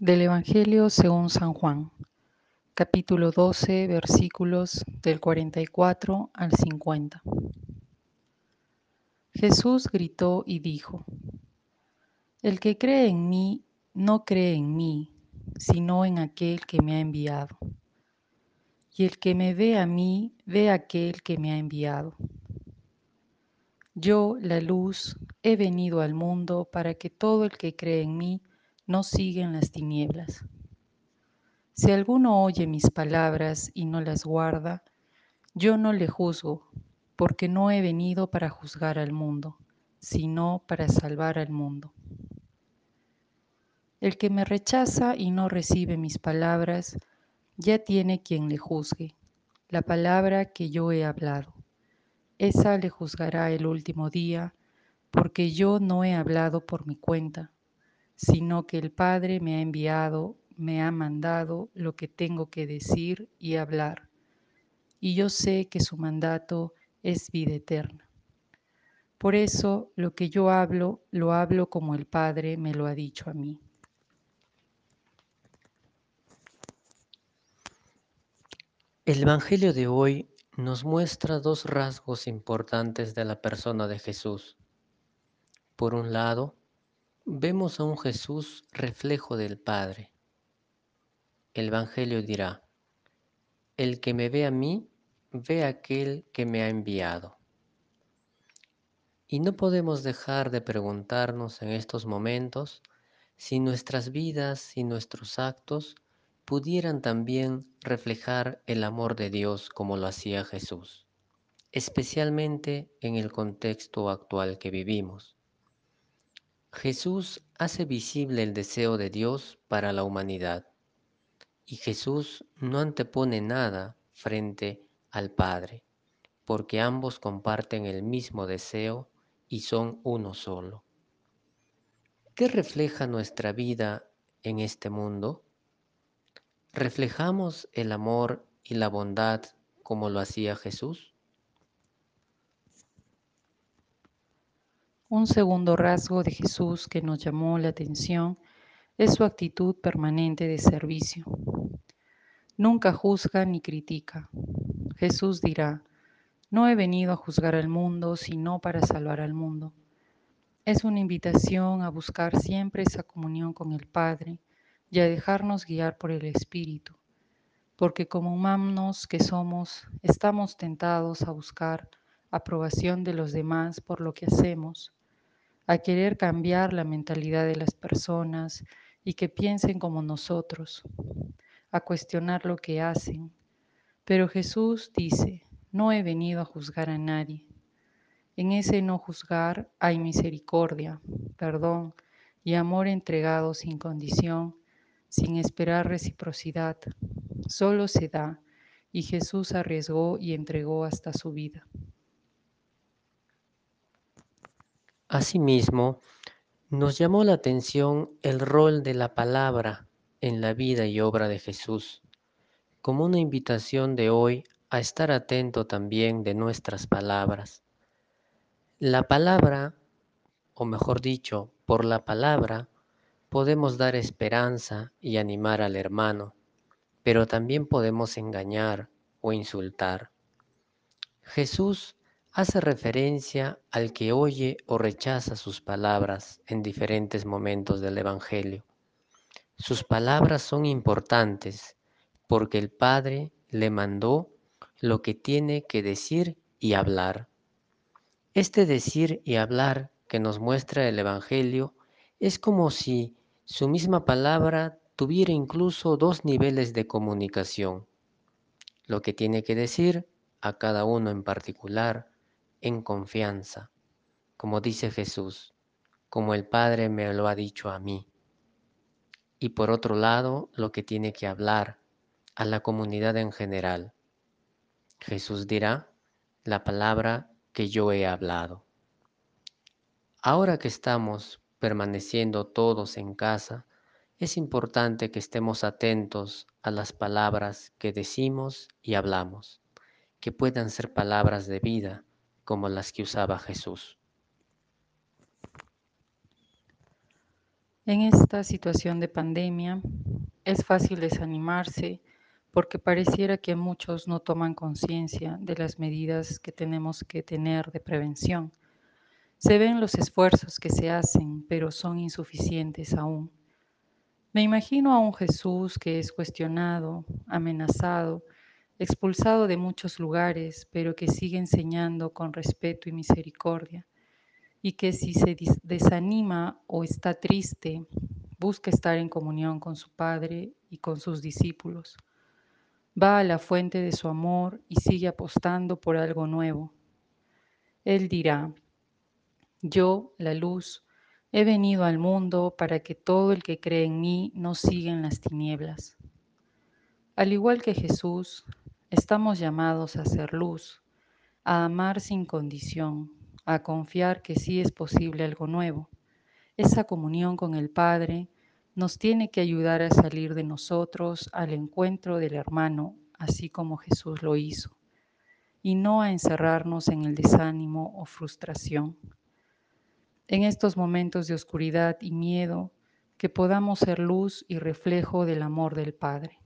Del Evangelio según San Juan, capítulo 12, versículos del 44 al 50. Jesús gritó y dijo, El que cree en mí no cree en mí, sino en aquel que me ha enviado. Y el que me ve a mí, ve a aquel que me ha enviado. Yo, la luz, he venido al mundo para que todo el que cree en mí no siga en las tinieblas. Si alguno oye mis palabras y no las guarda, yo no le juzgo, porque no he venido para juzgar al mundo, sino para salvar al mundo. El que me rechaza y no recibe mis palabras, ya tiene quien le juzgue, la palabra que yo he hablado. Esa le juzgará el último día, porque yo no he hablado por mi cuenta, sino que el Padre me ha enviado, me ha mandado lo que tengo que decir y hablar. Y yo sé que su mandato es vida eterna. Por eso lo que yo hablo, lo hablo como el Padre me lo ha dicho a mí. El Evangelio de hoy nos muestra dos rasgos importantes de la persona de Jesús. Por un lado, vemos a un Jesús reflejo del Padre. El Evangelio dirá, el que me ve a mí, ve a aquel que me ha enviado. Y no podemos dejar de preguntarnos en estos momentos si nuestras vidas y nuestros actos pudieran también reflejar el amor de Dios como lo hacía Jesús, especialmente en el contexto actual que vivimos. Jesús hace visible el deseo de Dios para la humanidad y Jesús no antepone nada frente al Padre, porque ambos comparten el mismo deseo y son uno solo. ¿Qué refleja nuestra vida en este mundo? ¿Reflejamos el amor y la bondad como lo hacía Jesús? Un segundo rasgo de Jesús que nos llamó la atención es su actitud permanente de servicio. Nunca juzga ni critica. Jesús dirá, no he venido a juzgar al mundo, sino para salvar al mundo. Es una invitación a buscar siempre esa comunión con el Padre y a dejarnos guiar por el Espíritu, porque como humanos que somos, estamos tentados a buscar aprobación de los demás por lo que hacemos, a querer cambiar la mentalidad de las personas y que piensen como nosotros, a cuestionar lo que hacen. Pero Jesús dice, no he venido a juzgar a nadie. En ese no juzgar hay misericordia, perdón y amor entregado sin condición sin esperar reciprocidad. Solo se da y Jesús arriesgó y entregó hasta su vida. Asimismo, nos llamó la atención el rol de la palabra en la vida y obra de Jesús, como una invitación de hoy a estar atento también de nuestras palabras. La palabra, o mejor dicho, por la palabra, podemos dar esperanza y animar al hermano, pero también podemos engañar o insultar. Jesús hace referencia al que oye o rechaza sus palabras en diferentes momentos del Evangelio. Sus palabras son importantes porque el Padre le mandó lo que tiene que decir y hablar. Este decir y hablar que nos muestra el Evangelio es como si su misma palabra tuviera incluso dos niveles de comunicación, lo que tiene que decir a cada uno en particular en confianza, como dice Jesús, como el Padre me lo ha dicho a mí. Y por otro lado, lo que tiene que hablar a la comunidad en general. Jesús dirá la palabra que yo he hablado. Ahora que estamos permaneciendo todos en casa, es importante que estemos atentos a las palabras que decimos y hablamos, que puedan ser palabras de vida como las que usaba Jesús. En esta situación de pandemia es fácil desanimarse porque pareciera que muchos no toman conciencia de las medidas que tenemos que tener de prevención. Se ven los esfuerzos que se hacen, pero son insuficientes aún. Me imagino a un Jesús que es cuestionado, amenazado, expulsado de muchos lugares, pero que sigue enseñando con respeto y misericordia, y que si se desanima o está triste, busca estar en comunión con su Padre y con sus discípulos. Va a la fuente de su amor y sigue apostando por algo nuevo. Él dirá, yo, la luz, he venido al mundo para que todo el que cree en mí no siga en las tinieblas. Al igual que Jesús, estamos llamados a ser luz, a amar sin condición, a confiar que sí es posible algo nuevo. Esa comunión con el Padre nos tiene que ayudar a salir de nosotros al encuentro del hermano, así como Jesús lo hizo, y no a encerrarnos en el desánimo o frustración. En estos momentos de oscuridad y miedo, que podamos ser luz y reflejo del amor del Padre.